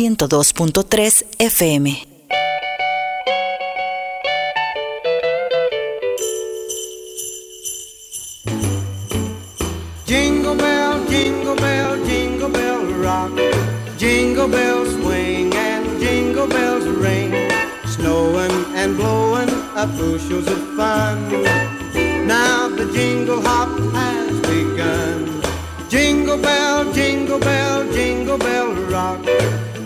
102.3 FM. Jingle bell, jingle bell, jingle bell rock. Jingle bells swing and jingle bells ring. Snowing and blowing up bushels of fun. Now the jingle hop has begun. Jingle bell, jingle bell, jingle bell rock.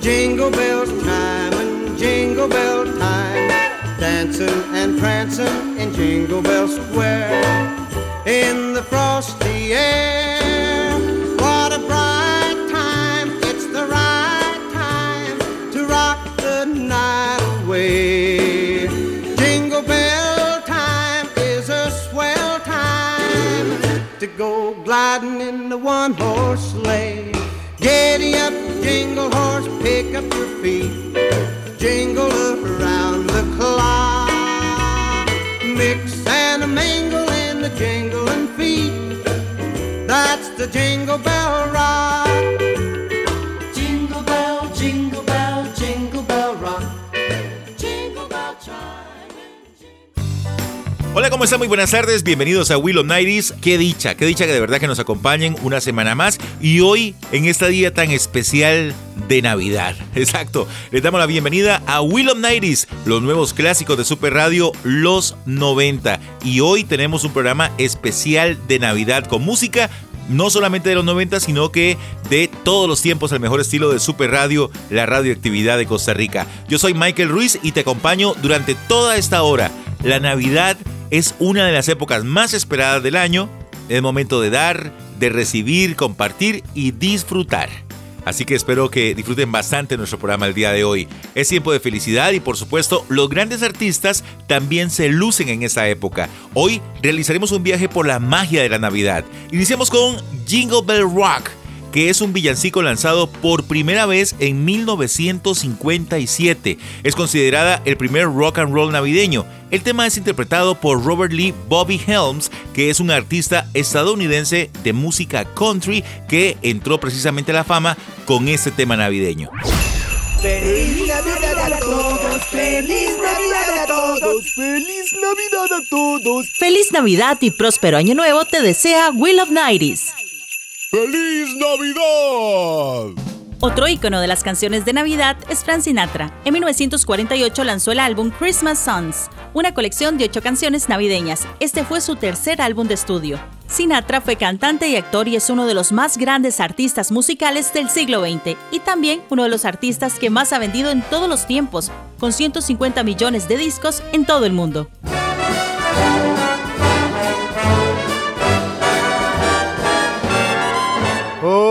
Jingle bell time and jingle bell time. Dancing and prancing in Jingle Bell Square in the frosty air. What a bright time! It's the right time to rock the night away. Jingle bell time is a swell time to go gliding in the one horse sleigh. Giddy up, jingle Hola, ¿cómo están? Muy buenas tardes, bienvenidos a Will of Nighties. Qué dicha, qué dicha que de verdad que nos acompañen una semana más. Y hoy en este día tan especial de Navidad. Exacto, les damos la bienvenida a Will of Nighties, los nuevos clásicos de Super Radio, los 90. Y hoy tenemos un programa especial de Navidad con música no solamente de los 90, sino que de todos los tiempos, el mejor estilo de Super Radio, la radioactividad de Costa Rica. Yo soy Michael Ruiz y te acompaño durante toda esta hora. La Navidad es una de las épocas más esperadas del año. Es momento de dar, de recibir, compartir y disfrutar. Así que espero que disfruten bastante nuestro programa el día de hoy. Es tiempo de felicidad y por supuesto los grandes artistas también se lucen en esta época. Hoy realizaremos un viaje por la magia de la Navidad. Iniciamos con Jingle Bell Rock que es un villancico lanzado por primera vez en 1957. Es considerada el primer rock and roll navideño. El tema es interpretado por Robert Lee Bobby Helms, que es un artista estadounidense de música country que entró precisamente a la fama con este tema navideño. Feliz Navidad a todos, feliz Navidad a todos, feliz Navidad a todos. Feliz Navidad y próspero año nuevo te desea Will of 90s. ¡Feliz Navidad! Otro ícono de las canciones de Navidad es Frank Sinatra. En 1948 lanzó el álbum Christmas Songs, una colección de ocho canciones navideñas. Este fue su tercer álbum de estudio. Sinatra fue cantante y actor y es uno de los más grandes artistas musicales del siglo XX y también uno de los artistas que más ha vendido en todos los tiempos, con 150 millones de discos en todo el mundo.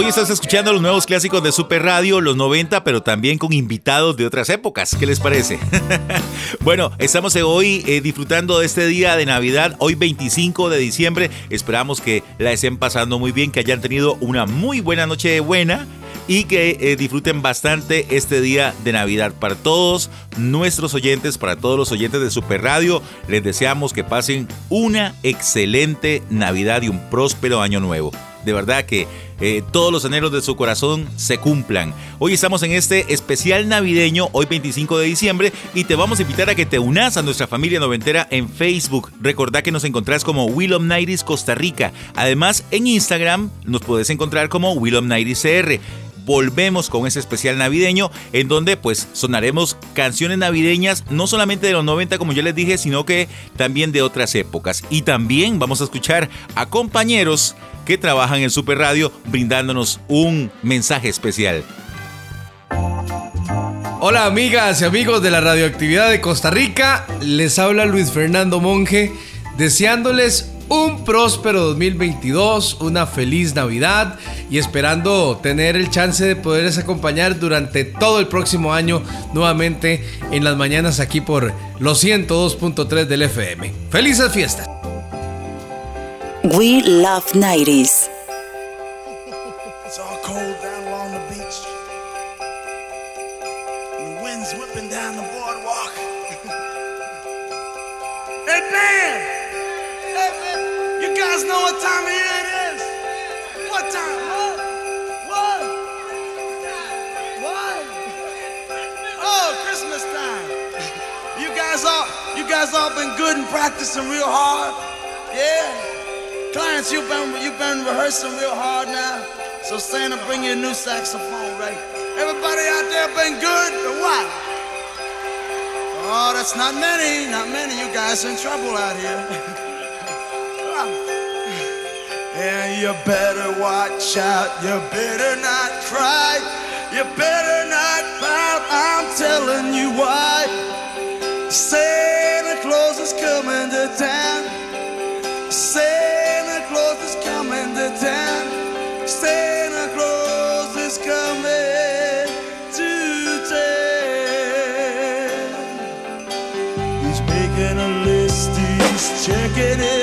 Hoy estás escuchando los nuevos clásicos de Super Radio, los 90, pero también con invitados de otras épocas. ¿Qué les parece? bueno, estamos hoy eh, disfrutando de este día de Navidad, hoy 25 de diciembre. Esperamos que la estén pasando muy bien, que hayan tenido una muy buena noche de buena y que eh, disfruten bastante este día de Navidad. Para todos nuestros oyentes, para todos los oyentes de Super Radio, les deseamos que pasen una excelente Navidad y un próspero año nuevo. De verdad que eh, todos los anhelos de su corazón se cumplan. Hoy estamos en este especial navideño, hoy 25 de diciembre, y te vamos a invitar a que te unas a nuestra familia noventera en Facebook. Recordá que nos encontrás como Willom Nighties Costa Rica. Además, en Instagram nos puedes encontrar como Willom CR volvemos con ese especial navideño en donde pues sonaremos canciones navideñas no solamente de los 90 como ya les dije, sino que también de otras épocas. Y también vamos a escuchar a compañeros que trabajan en Super Radio brindándonos un mensaje especial. Hola amigas y amigos de la radioactividad de Costa Rica, les habla Luis Fernando Monge deseándoles un próspero 2022, una feliz Navidad y esperando tener el chance de poderles acompañar durante todo el próximo año nuevamente en las mañanas aquí por los 102.3 del FM. ¡Felices fiestas! We love 90s. Guys all been good and practicing real hard? Yeah? Clients, you've been you've been rehearsing real hard now. So Santa, bring you a new saxophone, right? Everybody out there been good or what? Oh, that's not many, not many. You guys in trouble out here. Ah. and you better watch out. You better not cry. You better not pout. I'm telling you why. Santa Claus is coming to town. Santa Claus is coming to town. Santa Claus is coming to town. He's making a list, he's checking it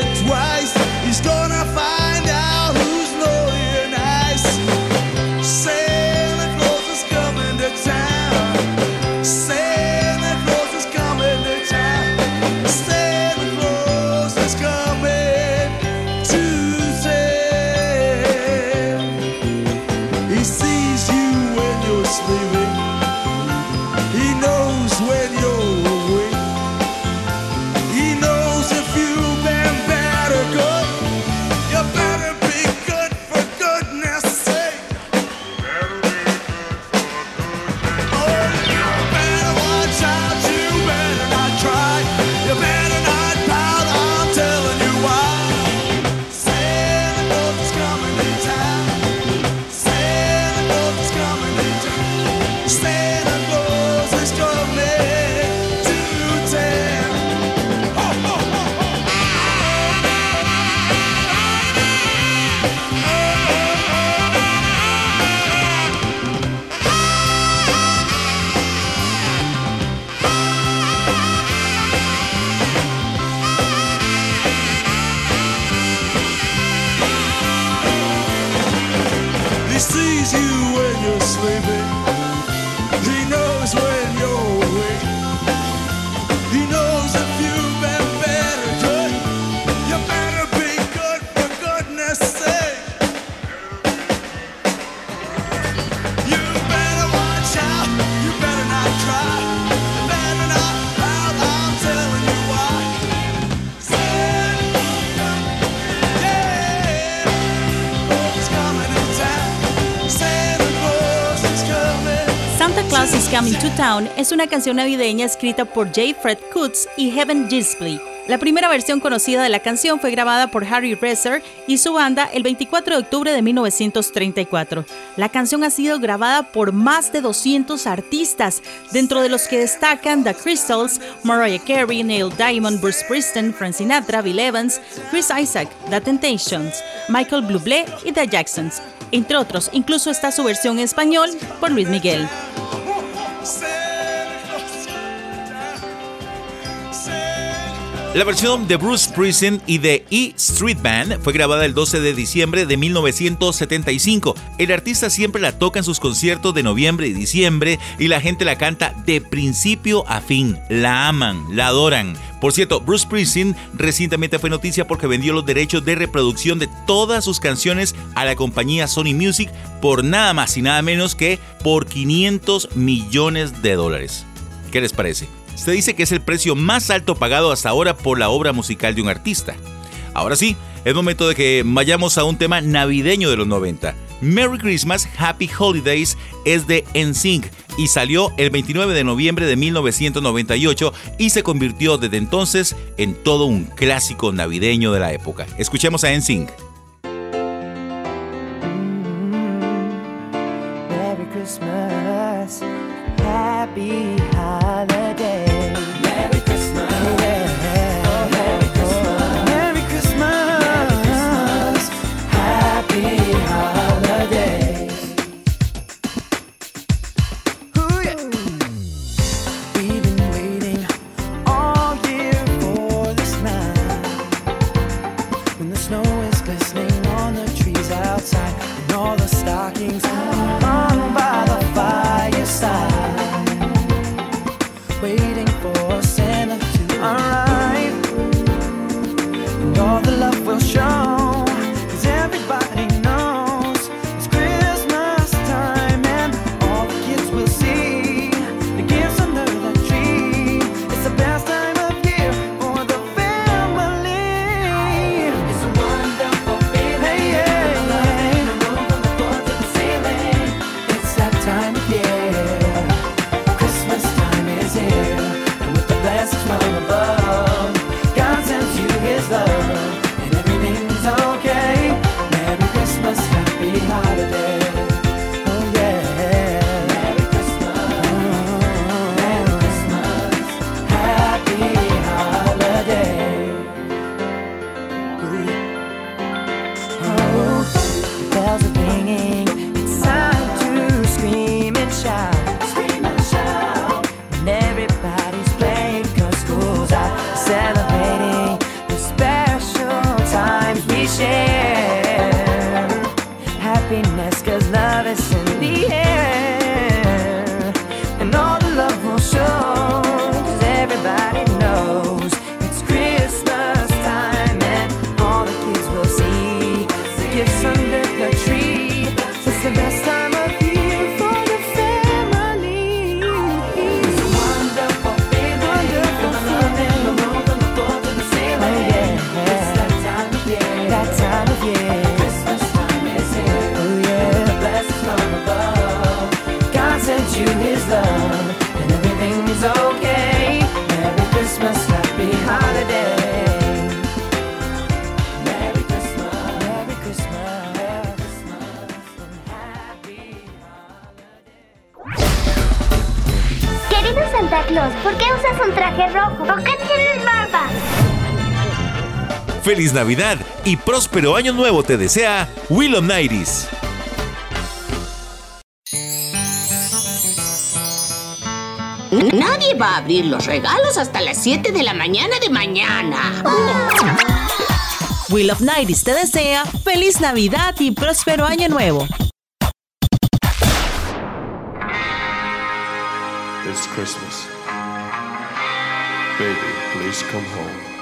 Coming to Town es una canción navideña escrita por J. Fred Kutz y Heaven Gispley. La primera versión conocida de la canción fue grabada por Harry Reser y su banda el 24 de octubre de 1934. La canción ha sido grabada por más de 200 artistas, dentro de los que destacan The Crystals, Mariah Carey, Neil Diamond, Bruce Springsteen, Frank Sinatra, Bill Evans, Chris Isaac, The Temptations, Michael Bublé y The Jacksons. Entre otros, incluso está su versión en español por Luis Miguel. Santa La versión de Bruce Springsteen y de E Street Band fue grabada el 12 de diciembre de 1975. El artista siempre la toca en sus conciertos de noviembre y diciembre y la gente la canta de principio a fin. La aman, la adoran. Por cierto, Bruce Springsteen recientemente fue noticia porque vendió los derechos de reproducción de todas sus canciones a la compañía Sony Music por nada más y nada menos que por 500 millones de dólares. ¿Qué les parece? Se dice que es el precio más alto pagado hasta ahora por la obra musical de un artista. Ahora sí, es momento de que vayamos a un tema navideño de los 90. Merry Christmas, Happy Holidays es de NSYNC y salió el 29 de noviembre de 1998 y se convirtió desde entonces en todo un clásico navideño de la época. Escuchemos a NSYNC. Feliz Navidad y próspero año nuevo te desea Willow Nighties. Nadie va a abrir los regalos hasta las 7 de la mañana de mañana. Will of Nighties te desea feliz Navidad y próspero año nuevo. It's Christmas. Baby, please come home.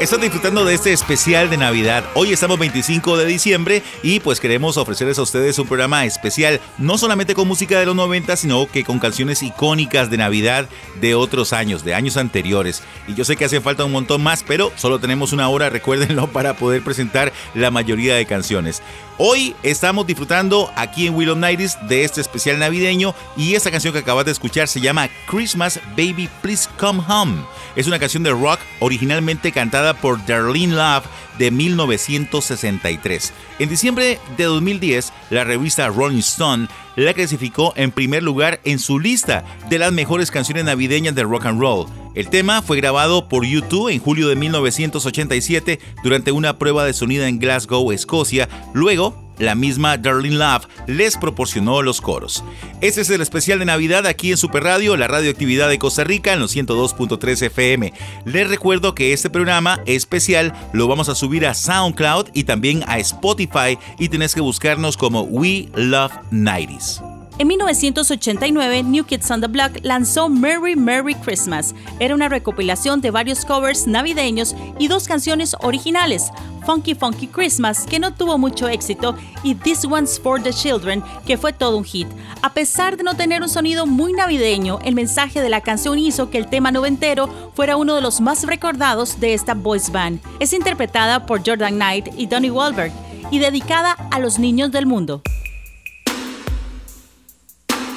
Están disfrutando de este especial de Navidad. Hoy estamos 25 de diciembre y pues queremos ofrecerles a ustedes un programa especial, no solamente con música de los 90, sino que con canciones icónicas de Navidad de otros años, de años anteriores. Y yo sé que hace falta un montón más, pero solo tenemos una hora, recuérdenlo, para poder presentar la mayoría de canciones. Hoy estamos disfrutando aquí en Willow Nights de este especial navideño y esta canción que acabas de escuchar se llama Christmas Baby Please Come Home. Es una canción de rock originalmente cantada por Darlene Love de 1963. En diciembre de 2010, la revista Rolling Stone la clasificó en primer lugar en su lista de las mejores canciones navideñas de rock and roll. El tema fue grabado por U2 en julio de 1987 durante una prueba de sonido en Glasgow, Escocia. Luego, la misma Darlene Love les proporcionó los coros. Este es el especial de Navidad aquí en Super Radio, la radioactividad de Costa Rica en los 102.3 FM. Les recuerdo que este programa especial lo vamos a subir a SoundCloud y también a Spotify y tenés que buscarnos como We Love 90s. En 1989, New Kids on the Block lanzó Merry Merry Christmas. Era una recopilación de varios covers navideños y dos canciones originales, Funky Funky Christmas, que no tuvo mucho éxito, y This One's for the Children, que fue todo un hit. A pesar de no tener un sonido muy navideño, el mensaje de la canción hizo que el tema noventero fuera uno de los más recordados de esta boys band. Es interpretada por Jordan Knight y Donnie Wahlberg y dedicada a los niños del mundo.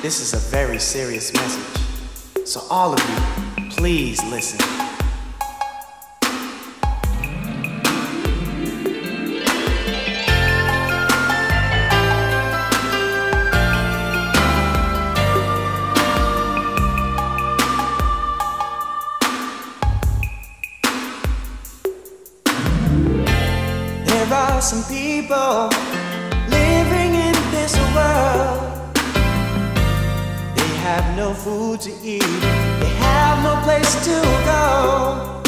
This is a very serious message. So, all of you, please listen. Food to eat, they have no place to go.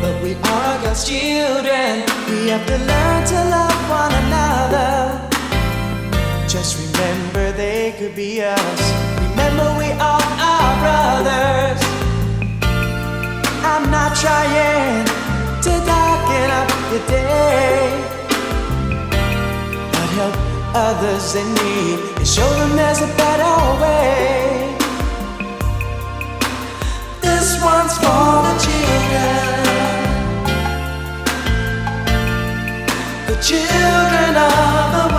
But we are God's children, we have to learn to love one another. Just remember they could be us. Remember we are brothers. I'm not trying to darken up your day. But help others in need and show them there's a better way. This one's for the children, the children of the world.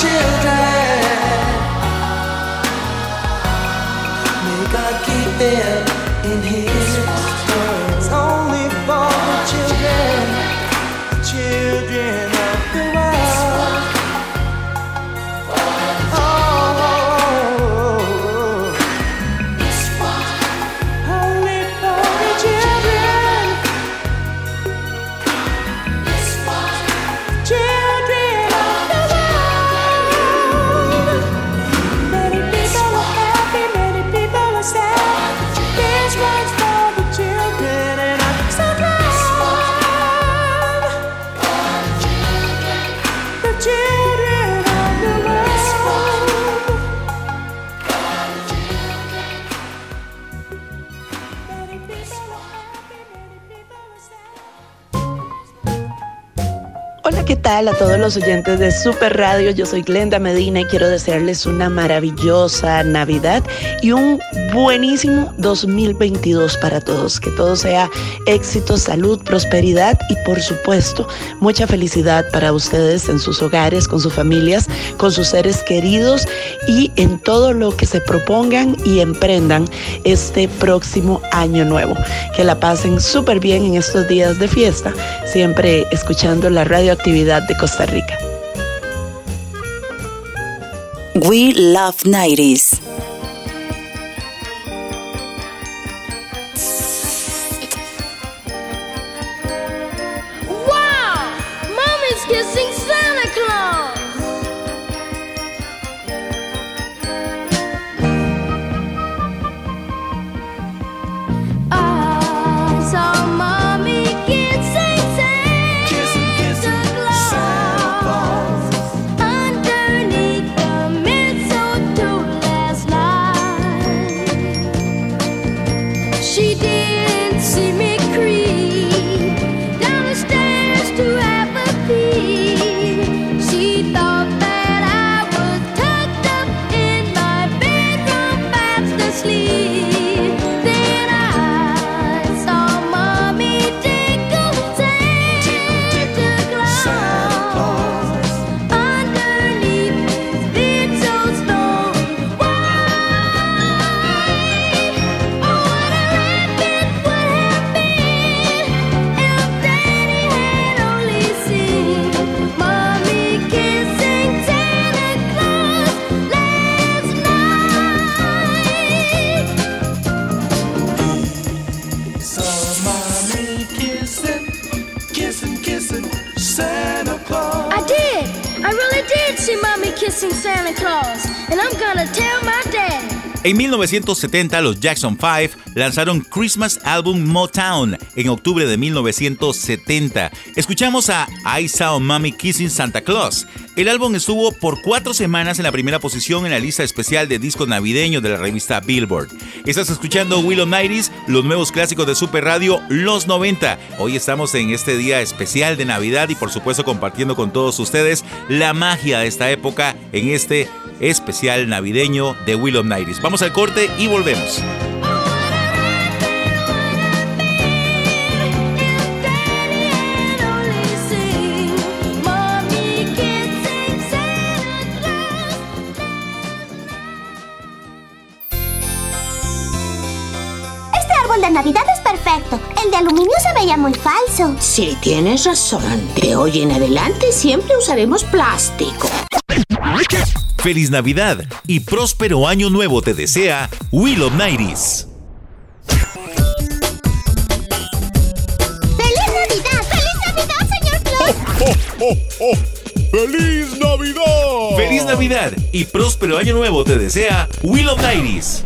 Children. May God keep them in His tal a todos los oyentes de Super Radio? Yo soy Glenda Medina y quiero desearles una maravillosa Navidad y un buenísimo 2022 para todos. Que todo sea éxito, salud, prosperidad y por supuesto mucha felicidad para ustedes en sus hogares, con sus familias, con sus seres queridos y en todo lo que se propongan y emprendan este próximo año nuevo. Que la pasen súper bien en estos días de fiesta, siempre escuchando la radioactividad de Costa Rica. We love 90s. En 1970, los Jackson 5 lanzaron Christmas Album Motown en octubre de 1970. Escuchamos a I Saw Mommy Kissing Santa Claus. El álbum estuvo por cuatro semanas en la primera posición en la lista especial de discos navideños de la revista Billboard. Estás escuchando Willow Nighties, los nuevos clásicos de Super Radio, los 90. Hoy estamos en este día especial de Navidad y por supuesto compartiendo con todos ustedes la magia de esta época en este especial navideño de Willow Nighties. Vamos al corte y volvemos. De Navidad es perfecto. El de aluminio se veía muy falso. Sí, tienes razón. De hoy en adelante siempre usaremos plástico. Feliz Navidad y próspero año nuevo te desea Willow Nighties. ¡Feliz Navidad! ¡Feliz Navidad, señor Claus! ¡Feliz Navidad! ¡Feliz Navidad y próspero año nuevo te desea Willow Nighties!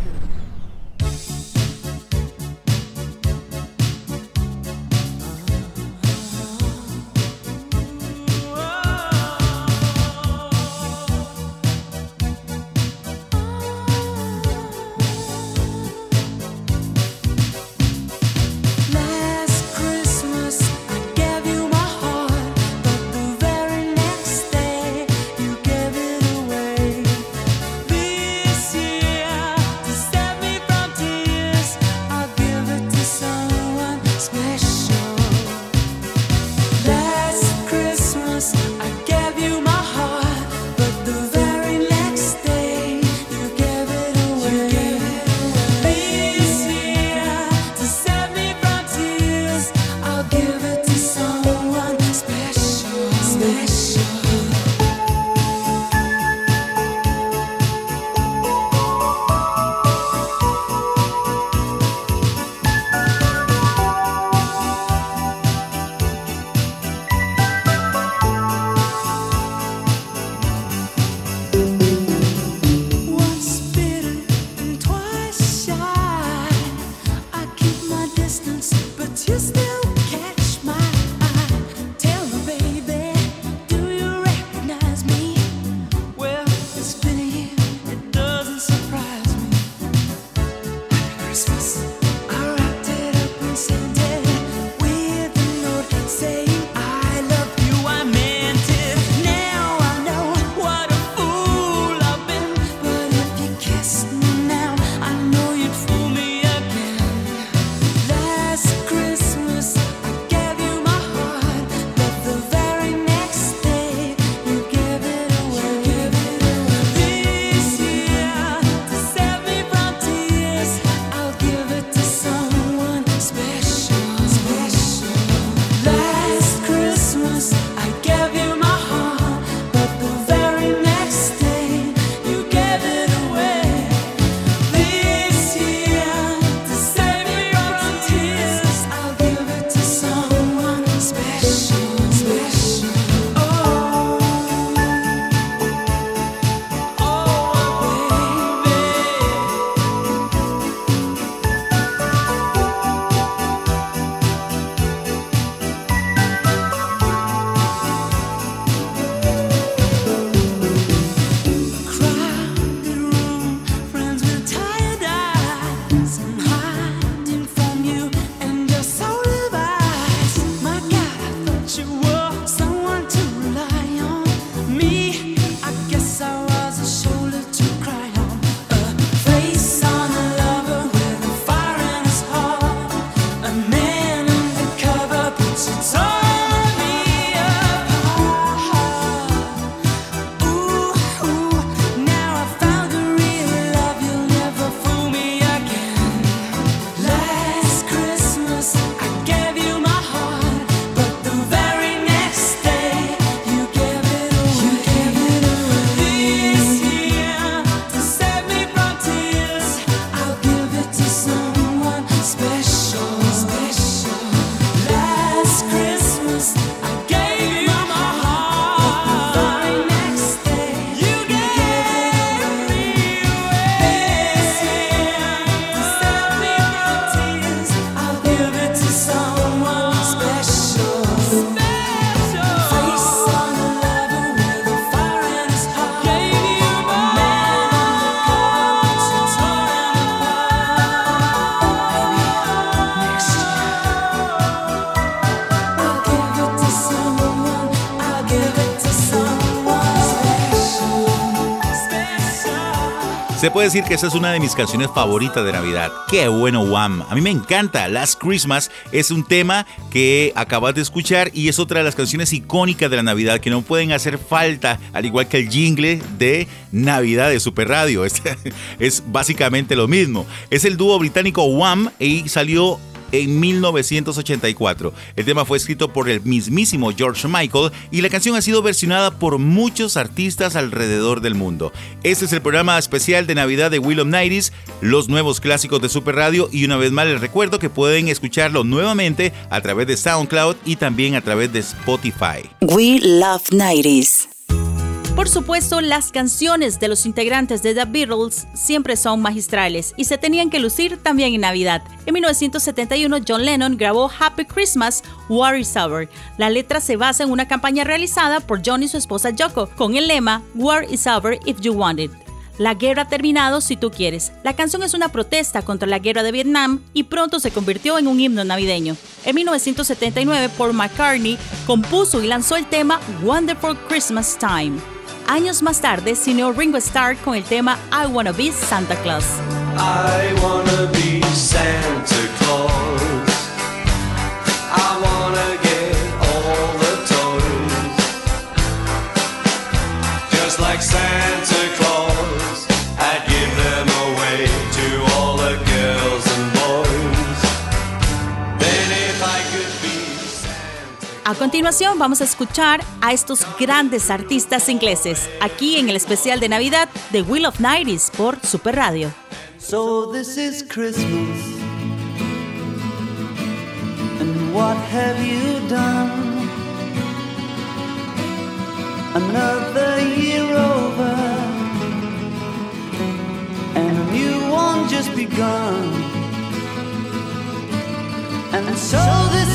Decir que esa es una de mis canciones favoritas de Navidad. Qué bueno, Wham. A mí me encanta. Last Christmas es un tema que acabas de escuchar y es otra de las canciones icónicas de la Navidad que no pueden hacer falta, al igual que el jingle de Navidad de Super Radio. Es básicamente lo mismo. Es el dúo británico Wham y salió en 1984. El tema fue escrito por el mismísimo George Michael y la canción ha sido versionada por muchos artistas alrededor del mundo. Este es el programa especial de Navidad de Will Nighties, los nuevos clásicos de Super Radio y una vez más les recuerdo que pueden escucharlo nuevamente a través de SoundCloud y también a través de Spotify. We Love 90s. Por supuesto, las canciones de los integrantes de The Beatles siempre son magistrales y se tenían que lucir también en Navidad. En 1971, John Lennon grabó Happy Christmas, War is Over. La letra se basa en una campaña realizada por John y su esposa Yoko, con el lema War is Over if you want it. La guerra ha terminado si tú quieres. La canción es una protesta contra la guerra de Vietnam y pronto se convirtió en un himno navideño. En 1979, Paul McCartney compuso y lanzó el tema Wonderful Christmas Time. Años más tarde se unió Ringo Starr con el tema I Wanna Be Santa Claus. I wanna be Santa Claus. A continuación vamos a escuchar a estos grandes artistas ingleses aquí en el especial de Navidad de Will of Nighties por Super Radio. So this is Christmas. And what have you done? Another year over. And a new one just begun. And so this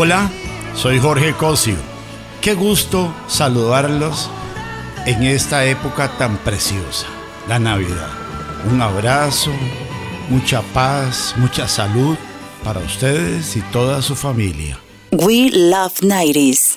Hola, soy Jorge Cosio. Qué gusto saludarlos en esta época tan preciosa, la Navidad. Un abrazo, mucha paz, mucha salud para ustedes y toda su familia. We Love 90s.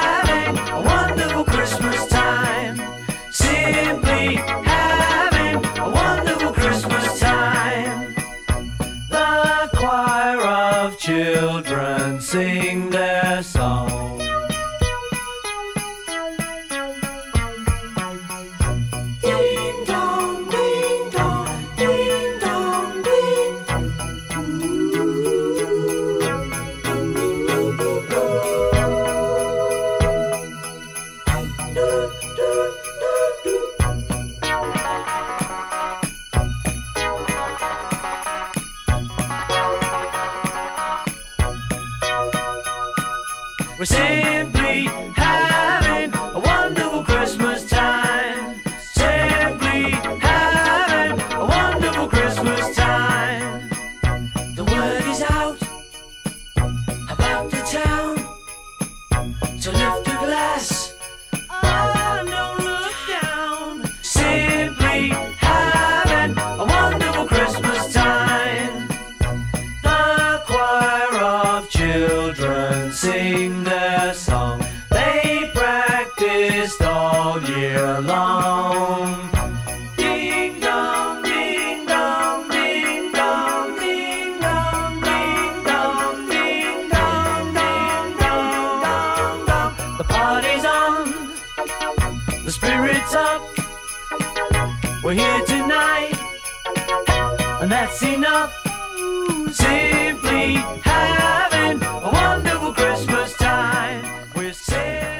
Christmas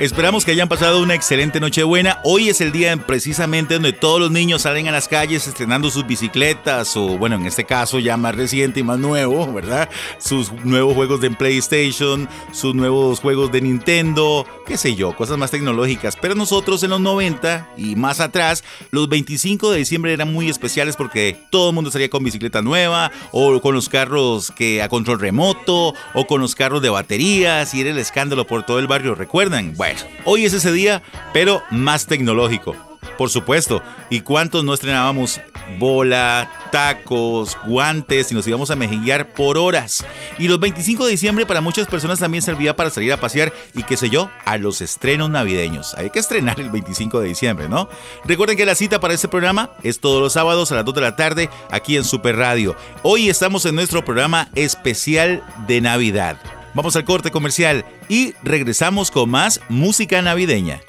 Esperamos que hayan pasado una excelente Nochebuena. Hoy es el día precisamente donde todos los niños salen a las calles estrenando sus bicicletas o, bueno, en este caso ya más reciente y más nuevo, ¿verdad? Sus nuevos juegos de PlayStation, sus nuevos juegos de Nintendo, qué sé yo, cosas más tecnológicas. Pero nosotros en los 90 y más atrás, los 25 de diciembre eran muy especiales porque todo el mundo salía con bicicleta nueva o con los carros que a control remoto o con los carros de baterías y era el escándalo por todo el barrio, ¿recuerdan? Bueno, hoy es ese día, pero más tecnológico. Por supuesto. ¿Y cuántos no estrenábamos bola, tacos, guantes y nos íbamos a mejillar por horas? Y los 25 de diciembre para muchas personas también servía para salir a pasear y qué sé yo, a los estrenos navideños. Hay que estrenar el 25 de diciembre, ¿no? Recuerden que la cita para este programa es todos los sábados a las 2 de la tarde aquí en Super Radio. Hoy estamos en nuestro programa especial de Navidad. Vamos al corte comercial y regresamos con más música navideña.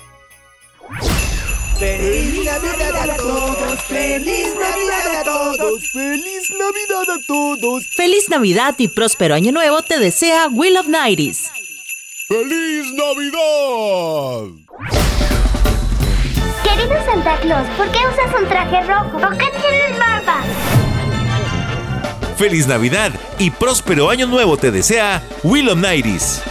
Feliz Navidad a todos, feliz Navidad a todos, feliz Navidad a todos. Feliz Navidad y próspero año nuevo te desea Will of Nighties. ¡Feliz Navidad! Querido Santa Claus, ¿por qué usas un traje rojo? ¿Por qué tienes? Feliz Navidad y próspero año nuevo te desea Will of Nighties.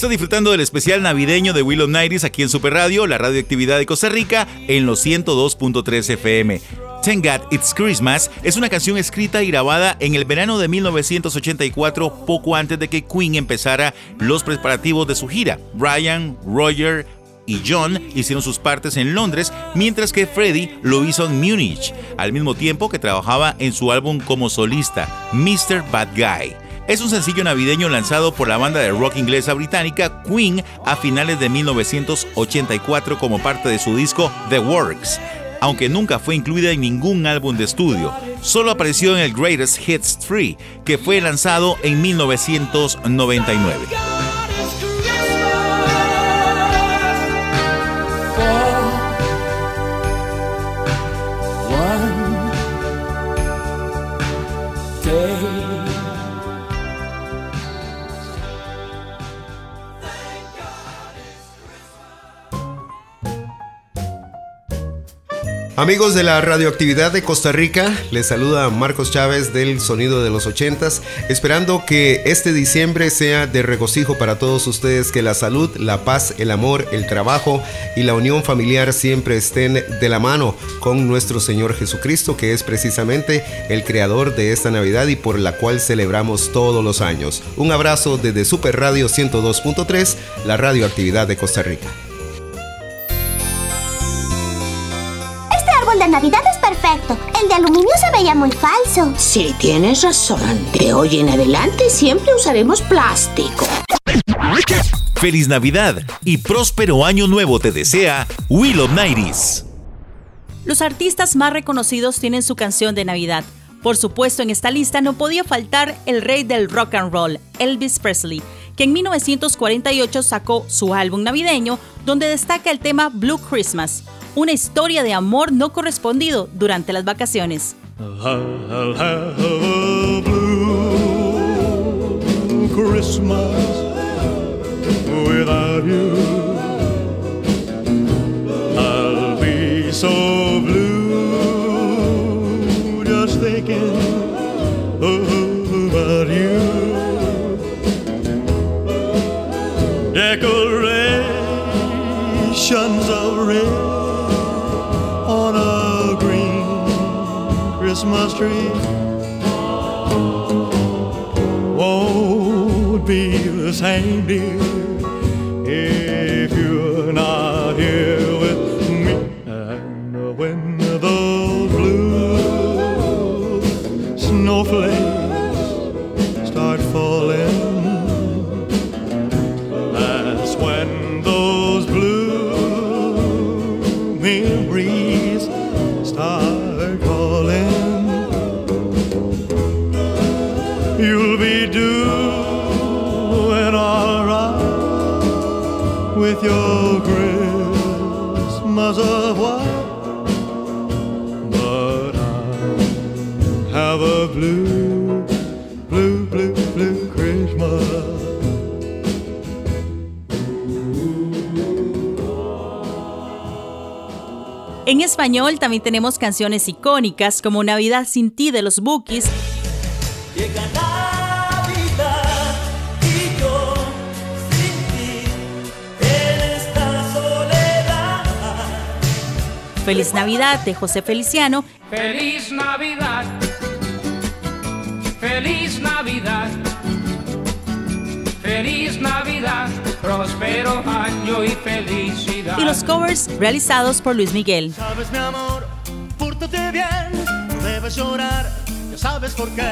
Está disfrutando del especial navideño de Willow aquí en Super Radio, la radioactividad de Costa Rica, en los 102.3 FM. Thank God It's Christmas es una canción escrita y grabada en el verano de 1984, poco antes de que Queen empezara los preparativos de su gira. Brian, Roger y John hicieron sus partes en Londres, mientras que Freddie lo hizo en Múnich, al mismo tiempo que trabajaba en su álbum como solista, Mr. Bad Guy. Es un sencillo navideño lanzado por la banda de rock inglesa británica Queen a finales de 1984 como parte de su disco The Works, aunque nunca fue incluida en ningún álbum de estudio. Solo apareció en el Greatest Hits 3, que fue lanzado en 1999. Amigos de la radioactividad de Costa Rica, les saluda Marcos Chávez del Sonido de los Ochentas, esperando que este diciembre sea de regocijo para todos ustedes, que la salud, la paz, el amor, el trabajo y la unión familiar siempre estén de la mano con nuestro Señor Jesucristo, que es precisamente el creador de esta Navidad y por la cual celebramos todos los años. Un abrazo desde Super Radio 102.3, la radioactividad de Costa Rica. Árbol de Navidad es perfecto. El de aluminio se veía muy falso. Sí, tienes razón. De hoy en adelante siempre usaremos plástico. Feliz Navidad y próspero año nuevo te desea Will of Nighties. Los artistas más reconocidos tienen su canción de Navidad. Por supuesto, en esta lista no podía faltar el rey del rock and roll, Elvis Presley, que en 1948 sacó su álbum navideño donde destaca el tema Blue Christmas, una historia de amor no correspondido durante las vacaciones. Decorations of red on a green Christmas tree won't be the same, dear, if you're not here with me. And when those blue snowflakes memories start calling. You'll be doing alright with your En español también tenemos canciones icónicas como Navidad sin ti de los Bookies, Llega Navidad y yo sin ti en esta soledad. Feliz Navidad de José Feliciano Feliz Navidad. Feliz Navidad. Feliz Navidad. Próspero año y felicidad. y los covers realizados por Luis Miguel. Sabes mi amor, pórtate bien, no debes llorar, ya sabes por qué.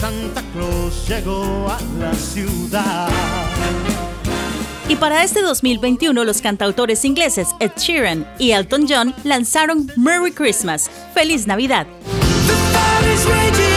Santa Claus llegó a la ciudad. Y para este 2021, los cantautores ingleses Ed Sheeran y Elton John lanzaron Merry Christmas, Feliz Navidad. fire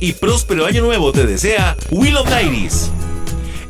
Y próspero año nuevo te desea Will of Nighties!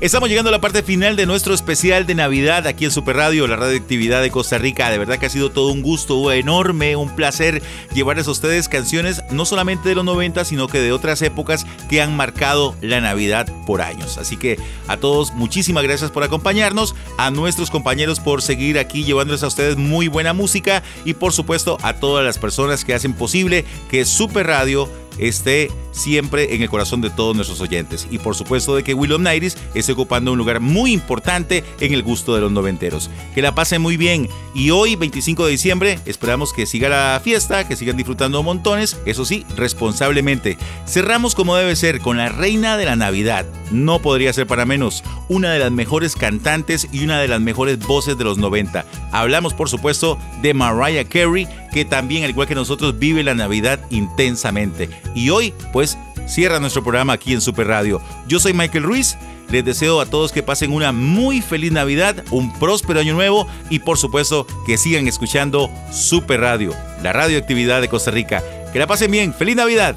Estamos llegando a la parte final de nuestro especial de Navidad aquí en Super Radio, la radioactividad de Costa Rica. De verdad que ha sido todo un gusto enorme, un placer llevarles a ustedes canciones no solamente de los 90, sino que de otras épocas que han marcado la Navidad por años. Así que a todos, muchísimas gracias por acompañarnos, a nuestros compañeros por seguir aquí llevándoles a ustedes muy buena música y por supuesto a todas las personas que hacen posible que Super Radio esté siempre en el corazón de todos nuestros oyentes. Y por supuesto de que Will of Nighties esté ocupando un lugar muy importante en el gusto de los noventeros. Que la pasen muy bien. Y hoy, 25 de diciembre, esperamos que siga la fiesta, que sigan disfrutando montones, eso sí, responsablemente. Cerramos como debe ser con la reina de la Navidad. No podría ser para menos. Una de las mejores cantantes y una de las mejores voces de los 90. Hablamos, por supuesto, de Mariah Carey, que también, al igual que nosotros, vive la Navidad intensamente. Y hoy, pues, cierra nuestro programa aquí en Super Radio. Yo soy Michael Ruiz. Les deseo a todos que pasen una muy feliz Navidad, un próspero año nuevo y por supuesto que sigan escuchando Super Radio, la radioactividad de Costa Rica. Que la pasen bien, feliz Navidad.